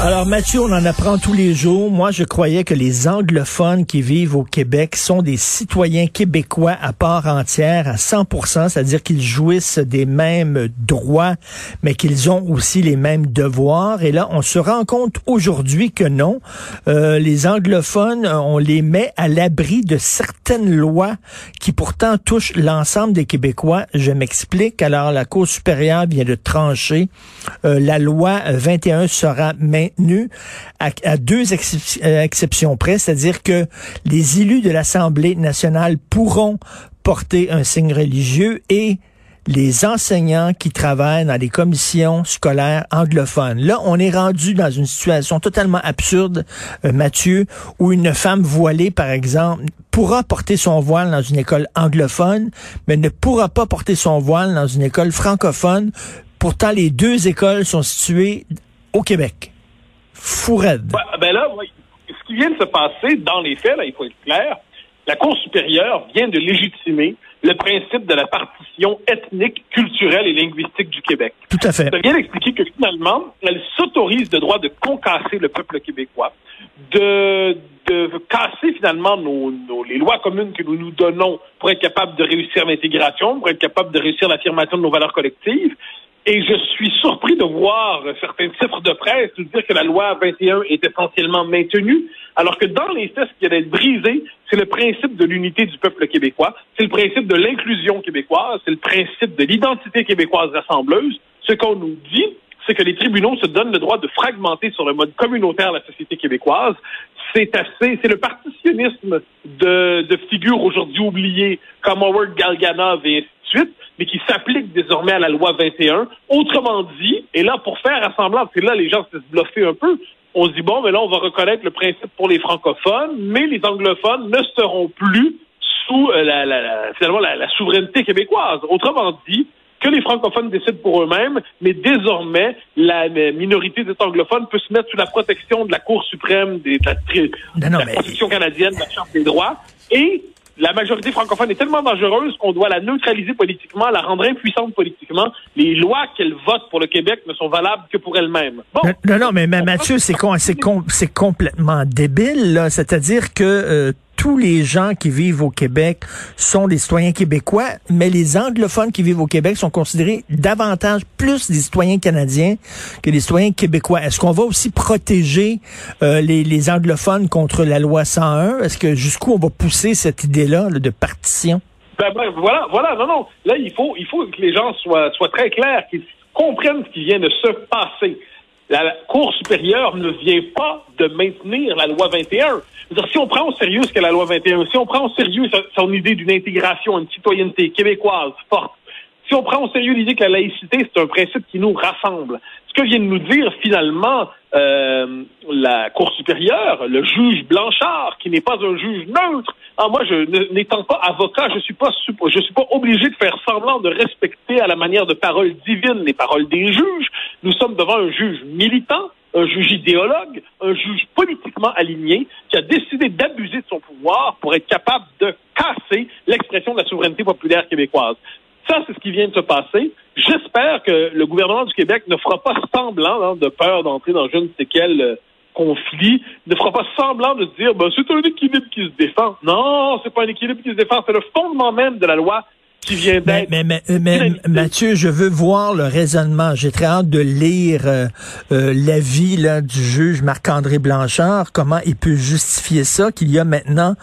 Alors Mathieu, on en apprend tous les jours. Moi, je croyais que les anglophones qui vivent au Québec sont des citoyens québécois à part entière, à 100%, c'est-à-dire qu'ils jouissent des mêmes droits, mais qu'ils ont aussi les mêmes devoirs. Et là, on se rend compte aujourd'hui que non. Euh, les anglophones, on les met à l'abri de certaines lois qui pourtant touchent l'ensemble des Québécois. Je m'explique. Alors, la Cour supérieure vient de trancher. Euh, la loi 21 sera maintenue à, deux euh, exceptions près, c'est-à-dire que les élus de l'Assemblée nationale pourront porter un signe religieux et les enseignants qui travaillent dans les commissions scolaires anglophones. Là, on est rendu dans une situation totalement absurde, euh, Mathieu, où une femme voilée, par exemple, pourra porter son voile dans une école anglophone, mais ne pourra pas porter son voile dans une école francophone. Pourtant, les deux écoles sont situées au Québec. Fourette. ben là, ce qui vient de se passer, dans les faits, là, il faut être clair, la Cour supérieure vient de légitimer le principe de la partition ethnique, culturelle et linguistique du Québec. Tout à fait. Ça vient d'expliquer que finalement, elle s'autorise le droit de concasser le peuple québécois, de, de casser finalement nos, nos, les lois communes que nous nous donnons pour être capable de réussir l'intégration, pour être capable de réussir l'affirmation de nos valeurs collectives, et je suis surpris de voir certains titres de presse nous dire que la loi 21 est essentiellement maintenue, alors que dans les faits, ce qui allait être brisé, c'est le principe de l'unité du peuple québécois, c'est le principe de l'inclusion québécoise, c'est le principe de l'identité québécoise rassembleuse. Ce qu'on nous dit, c'est que les tribunaux se donnent le droit de fragmenter sur le mode communautaire la société québécoise. C'est assez, c'est le partitionnisme de, de figures aujourd'hui oubliées comme Howard Galganov et ainsi de suite mais qui s'applique désormais à la loi 21. Autrement dit, et là, pour faire assemblant, parce que là, les gens se bluffer un peu, on se dit, bon, mais là, on va reconnaître le principe pour les francophones, mais les anglophones ne seront plus sous euh, la, la, finalement la, la souveraineté québécoise. Autrement dit, que les francophones décident pour eux-mêmes, mais désormais, la minorité des anglophones peut se mettre sous la protection de la Cour suprême des, de la, de la Constitution canadienne, de la Charte des droits, et la majorité francophone est tellement dangereuse qu'on doit la neutraliser politiquement, la rendre impuissante politiquement. Les lois qu'elle vote pour le Québec ne sont valables que pour elle-même. non, non, mais, Mathieu, c'est complètement débile. C'est-à-dire que euh, tous les gens qui vivent au Québec sont des citoyens québécois, mais les anglophones qui vivent au Québec sont considérés davantage plus des citoyens canadiens que des citoyens québécois. Est-ce qu'on va aussi protéger euh, les, anglophones contre la loi 101? Est-ce que jusqu'où on va pousser cette idée-là de partition? Ben, ben, voilà, voilà, non, non. Là, il faut, il faut que les gens soient, soient très clairs, qu'ils comprennent ce qui vient de se passer. La Cour supérieure ne vient pas de maintenir la loi 21 si on prend au sérieux ce qu'est la loi 21, si on prend au sérieux son idée d'une intégration, une citoyenneté québécoise forte, si on prend au sérieux l'idée que la laïcité, c'est un principe qui nous rassemble, ce que vient de nous dire finalement euh, la Cour supérieure, le juge Blanchard, qui n'est pas un juge neutre. Ah, moi, n'étant pas avocat, je suis pas je suis pas obligé de faire semblant de respecter à la manière de parole divine les paroles des juges. Nous sommes devant un juge militant un juge idéologue, un juge politiquement aligné qui a décidé d'abuser de son pouvoir pour être capable de casser l'expression de la souveraineté populaire québécoise. Ça, c'est ce qui vient de se passer. J'espère que le gouvernement du Québec ne fera pas semblant hein, de peur d'entrer dans je ne sais quel euh, conflit, ne fera pas semblant de dire ben, c'est un équilibre qui se défend. Non, c'est pas un équilibre qui se défend, c'est le fondement même de la loi qui vient d'être. Mais, mais, mais, Mathieu, je veux voir le raisonnement. J'ai très hâte de lire euh, euh, l'avis là, du juge Marc-André Blanchard, comment il peut justifier ça, qu'il y a maintenant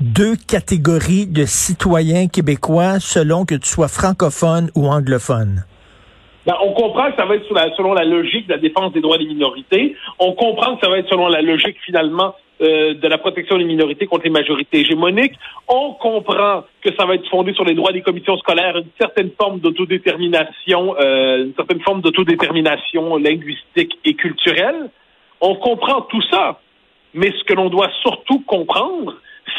deux catégories de citoyens québécois selon que tu sois francophone ou anglophone? Ben, on comprend que ça va être selon la logique de la défense des droits des minorités. On comprend que ça va être selon la logique finalement euh, de la protection des minorités contre les majorités hégémoniques. On comprend que ça va être fondé sur les droits des commissions scolaires, une certaine forme d'autodétermination, euh, une certaine forme d'autodétermination linguistique et culturelle. On comprend tout ça, mais ce que l'on doit surtout comprendre,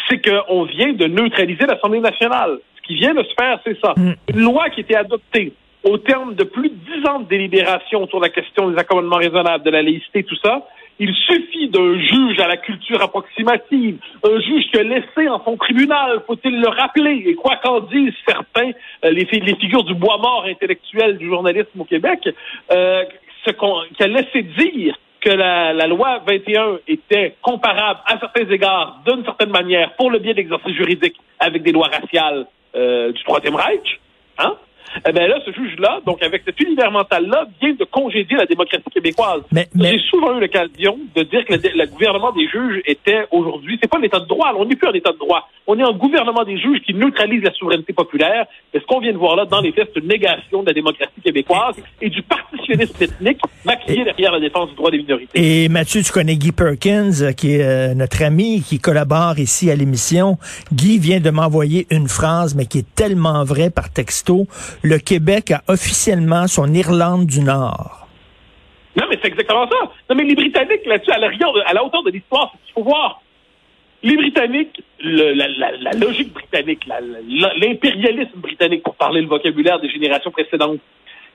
c'est qu'on vient de neutraliser l'Assemblée nationale. Ce qui vient de se faire, c'est ça. Mm. Une loi qui était adoptée au terme de plus de dix ans de délibération autour de la question des accommodements raisonnables, de la laïcité, tout ça, Il suffit d'un juge à la culture approximative, un juge qui a laissé en son tribunal, faut-il le rappeler, et quoi qu'en disent certains, euh, les, figures du bois mort intellectuel du journalisme au Québec, euh, ce qui a laissé dire que la, la, loi 21 était comparable à certains égards, d'une certaine manière, pour le bien de l'exercice juridique avec des lois raciales euh, du Troisième Reich, hein? Eh bien là, ce juge-là, donc avec cet univers mental-là, vient de congédier la démocratie québécoise. Mais, J'ai souvent eu l'occasion de dire que le, gouvernement des juges était aujourd'hui, c'est pas l'état de droit, on n'est plus en état de droit. On est en gouvernement des juges qui neutralise la souveraineté populaire. Et ce qu'on vient de voir là, dans les faits, c'est une négation de la démocratie québécoise et du partitionnisme ethnique maquillé derrière la défense du droit des minorités. Et Mathieu, tu connais Guy Perkins, qui est euh, notre ami, qui collabore ici à l'émission. Guy vient de m'envoyer une phrase, mais qui est tellement vraie par texto le Québec a officiellement son Irlande du Nord. Non, mais c'est exactement ça. Non, mais les Britanniques, là-dessus, à la, hauteur de l'histoire, qu'il faut voir. Les Britanniques, la, logique britannique, l'impérialisme britannique, pour parler le vocabulaire des générations précédentes,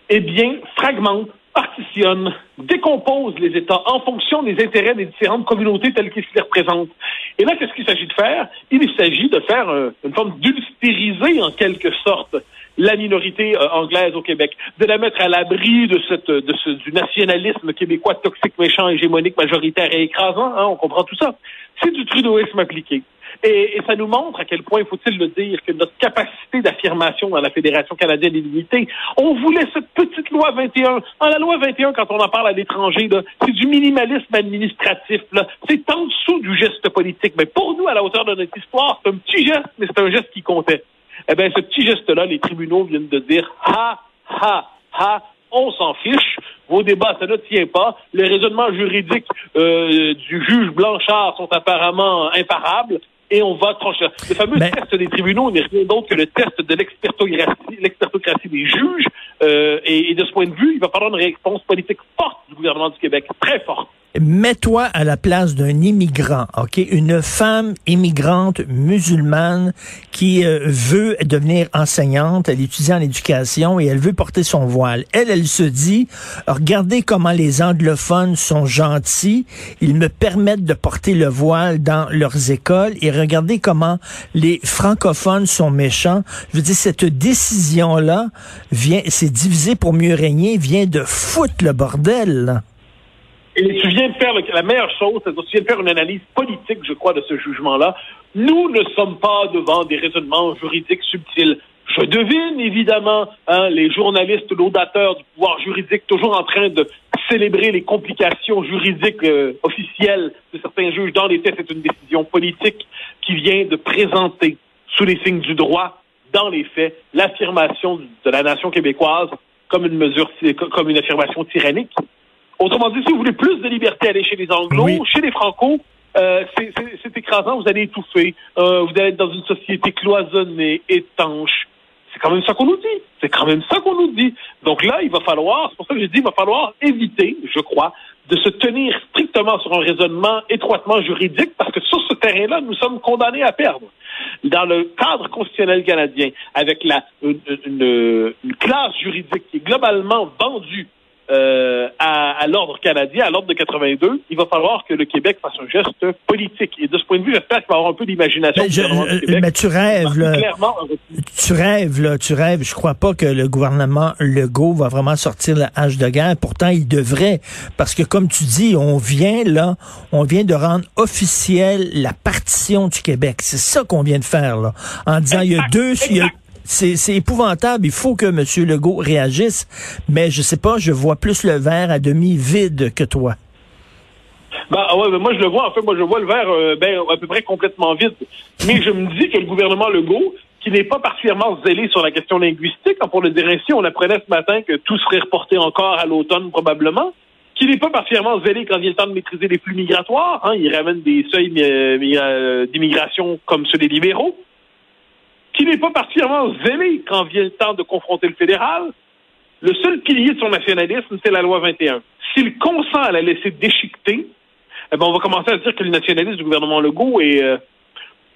eh bien, fragmente, partitionne, décompose les États en fonction des intérêts des différentes communautés telles qu'ils se les représentent. Et là, qu'est-ce qu'il s'agit de faire? Il s'agit de faire euh, une forme d'ulstériser, en quelque sorte, la minorité euh, anglaise au Québec, de la mettre à l'abri de cette de ce, du nationalisme québécois toxique, méchant, hégémonique, majoritaire et écrasant. Hein, on comprend tout ça. C'est du trudeauisme appliqué. Et, et, ça nous montre à quel point, faut-il le dire, que notre capacité d'affirmation dans la Fédération canadienne est limitée. On voulait cette petite loi 21. En la loi 21, quand on en parle à l'étranger, c'est du minimalisme administratif. C'est en dessous du geste politique. Mais pour nous, à la hauteur de notre histoire, c'est un petit geste, mais c'est un geste qui comptait. Eh bien, ce petit geste-là, les tribunaux viennent de dire ha, ha, ha, on s'en fiche. Vos débats, ça ne tient pas. Les raisonnements juridiques euh, du juge Blanchard sont apparemment imparables et on va trancher. Le fameux test des tribunaux n'est rien d'autre que le test de l'expertocratie des juges. Euh, et, et, de ce point de vue, il va falloir une réponse politique forte du gouvernement du Québec, très forte. Mets-toi à la place d'un immigrant, ok, une femme immigrante musulmane qui euh, veut devenir enseignante, elle étudie en éducation et elle veut porter son voile. Elle, elle se dit, regardez comment les anglophones sont gentils, ils me permettent de porter le voile dans leurs écoles et regardez comment les francophones sont méchants. Je veux dire, cette décision-là vient, c'est divisé pour mieux régner, vient de foutre le bordel. Et tu viens de faire la meilleure chose, c'est que tu viens de faire une analyse politique, je crois, de ce jugement-là. Nous ne sommes pas devant des raisonnements juridiques subtils. Je devine évidemment hein, les journalistes laudateurs du pouvoir juridique toujours en train de célébrer les complications juridiques euh, officielles de certains juges. Dans les faits, c'est une décision politique qui vient de présenter sous les signes du droit, dans les faits, l'affirmation de la nation québécoise comme une mesure, comme une affirmation tyrannique. Autrement dit, si vous voulez plus de liberté, aller chez les Anglo, chez les Franco, euh, c'est écrasant, vous allez étouffer, euh, vous allez être dans une société cloisonnée, étanche. C'est quand même ça qu'on nous dit. C'est quand même ça qu'on nous dit. Donc là, il va falloir, c'est pour ça que j'ai dit, il va falloir éviter, je crois, de se tenir strictement sur un raisonnement étroitement juridique, parce que sur ce terrain-là, nous sommes condamnés à perdre. Dans le cadre constitutionnel canadien, avec la, une, une classe juridique qui est globalement vendue euh, à, l'ordre canadien, à l'ordre de 82, il va falloir que le Québec fasse un geste politique. Et de ce point de vue, j'espère qu'il va y avoir un peu d'imagination. Mais, mais, tu rêves, là, tu rêves, là, tu rêves. Je crois pas que le gouvernement Legault va vraiment sortir la hache de guerre. Pourtant, il devrait, parce que comme tu dis, on vient là, on vient de rendre officielle la partition du Québec. C'est ça qu'on vient de faire là, en disant il y a deux, c'est épouvantable. Il faut que M. Legault réagisse. Mais je sais pas, je vois plus le verre à demi vide que toi. Ben, ouais, moi, je le vois, en fait, moi, je vois le verre euh, ben, à peu près complètement vide. Mais je me dis que le gouvernement Legault, qui n'est pas particulièrement zélé sur la question linguistique, pour le dire ainsi, on apprenait ce matin que tout serait reporté encore à l'automne, probablement, qui n'est pas particulièrement zélé quand il le temps de maîtriser les flux migratoires. Hein, il ramène des seuils euh, euh, d'immigration comme ceux des libéraux qui n'est pas particulièrement zélé quand vient le temps de confronter le fédéral. Le seul pilier de son nationalisme, c'est la loi 21. S'il consent à la laisser déchiqueter, eh ben, on va commencer à dire que le nationalisme du gouvernement Legault est euh,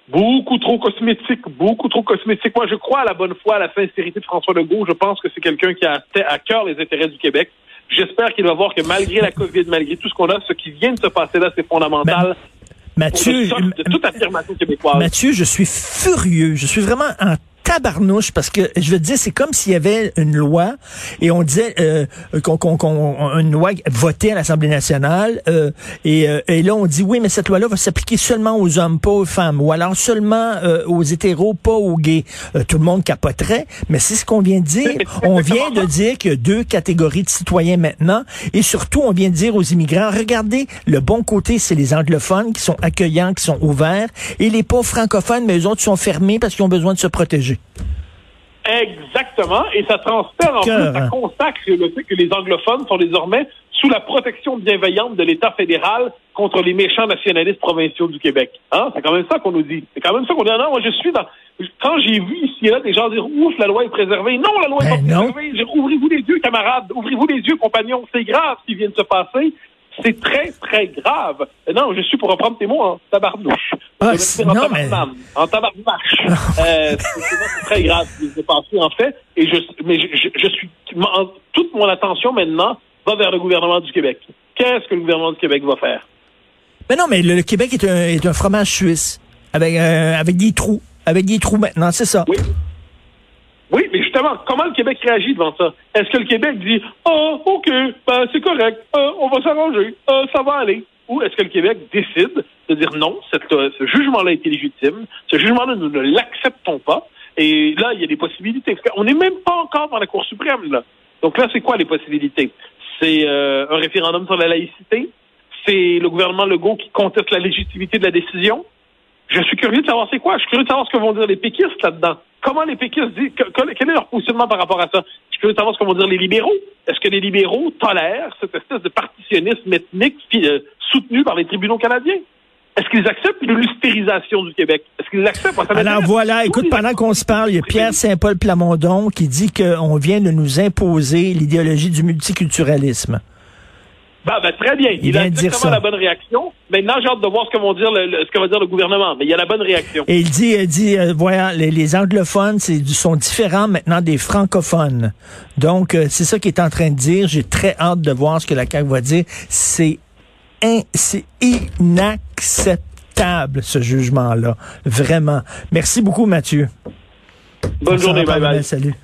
beaucoup trop cosmétique, beaucoup trop cosmétique. Moi, je crois à la bonne foi, à la sincérité de François Legault. Je pense que c'est quelqu'un qui a à cœur les intérêts du Québec. J'espère qu'il va voir que malgré la COVID, malgré tout ce qu'on a, ce qui vient de se passer là, c'est fondamental. Mathieu, de toute affirmation québécoise. Mathieu, je suis furieux. Je suis vraiment en tabarnouche parce que je veux dire c'est comme s'il y avait une loi et on disait euh, qu'on qu'on une loi votée à l'Assemblée nationale euh, et, euh, et, là on dit oui mais cette loi-là va s'appliquer seulement aux hommes pas aux femmes ou alors seulement euh, aux hétéros pas aux gays. Euh, tout le monde capoterait mais c'est ce qu'on vient de dire. On vient de dire qu'il y a deux catégories de citoyens maintenant et surtout on vient de dire aux immigrants regardez le bon côté c'est les anglophones qui sont accueillants qui sont ouverts et les pauvres francophones mais les autres sont fermés parce qu'ils ont besoin de se protéger Exactement. Et ça transfère en plus, ça consacre le fait que les anglophones sont désormais sous la protection bienveillante de l'État fédéral contre les méchants nationalistes provinciaux du Québec. Hein? C'est quand même ça qu'on nous dit. C'est quand même ça qu'on dit. Ah non, moi, je suis dans. Quand j'ai vu ici et là des gens dire ouf, la loi est préservée. Non, la loi est ben pas préservée. Ouvrez-vous les yeux, camarades. Ouvrez-vous les yeux, compagnons. C'est grave ce qui vient de se passer. C'est très, très grave. Non, je suis pour reprendre tes mots en tabarnouche. Ah, non, en mais... En tabarnouche. euh, c'est très grave ce qui s'est passé, en fait. Et je, mais je, je, suis, toute mon attention maintenant va vers le gouvernement du Québec. Qu'est-ce que le gouvernement du Québec va faire? Mais non, mais le, Québec est un, est un fromage suisse. Avec, euh, avec des trous. Avec des trous maintenant, c'est ça. Oui. Oui, mais justement, comment le Québec réagit devant ça? Est-ce que le Québec dit Ah, OK, ben, c'est correct, euh, on va s'arranger, euh, ça va aller? Ou est-ce que le Québec décide de dire non, euh, ce jugement-là est illégitime, ce jugement-là, nous ne l'acceptons pas, et là, il y a des possibilités. On n'est même pas encore dans la Cour suprême, là. Donc là, c'est quoi les possibilités? C'est un référendum sur la laïcité, c'est le gouvernement Legault qui conteste la légitimité de la décision? Je suis curieux de savoir c'est quoi. Je suis curieux de savoir ce que vont dire les péquistes là-dedans. Comment les péquistes disent, quel est leur positionnement par rapport à ça? Je veux savoir ce que vont dire les libéraux. Est-ce que les libéraux tolèrent cette espèce de partitionnisme ethnique euh, soutenu par les tribunaux canadiens? Est-ce qu'ils acceptent l'ulstérisation du Québec? Est-ce qu'ils l'acceptent? Alors voilà, écoute, pendant qu'on se parle, il y a Pierre Saint-Paul Plamondon qui dit qu'on vient de nous imposer l'idéologie du multiculturalisme. Bah, ben, très bien. Il, a exactement la bonne réaction. Maintenant, j'ai hâte de voir ce que, vont dire le, ce que va dire le gouvernement. Mais il y a la bonne réaction. Et il dit, il dit euh, voilà, les, anglophones sont différents maintenant des francophones. Donc, euh, c'est ça qu'il est en train de dire. J'ai très hâte de voir ce que la CAQ va dire. C'est c'est inacceptable, ce jugement-là. Vraiment. Merci beaucoup, Mathieu. Bonne journée. Bye bye. Salut.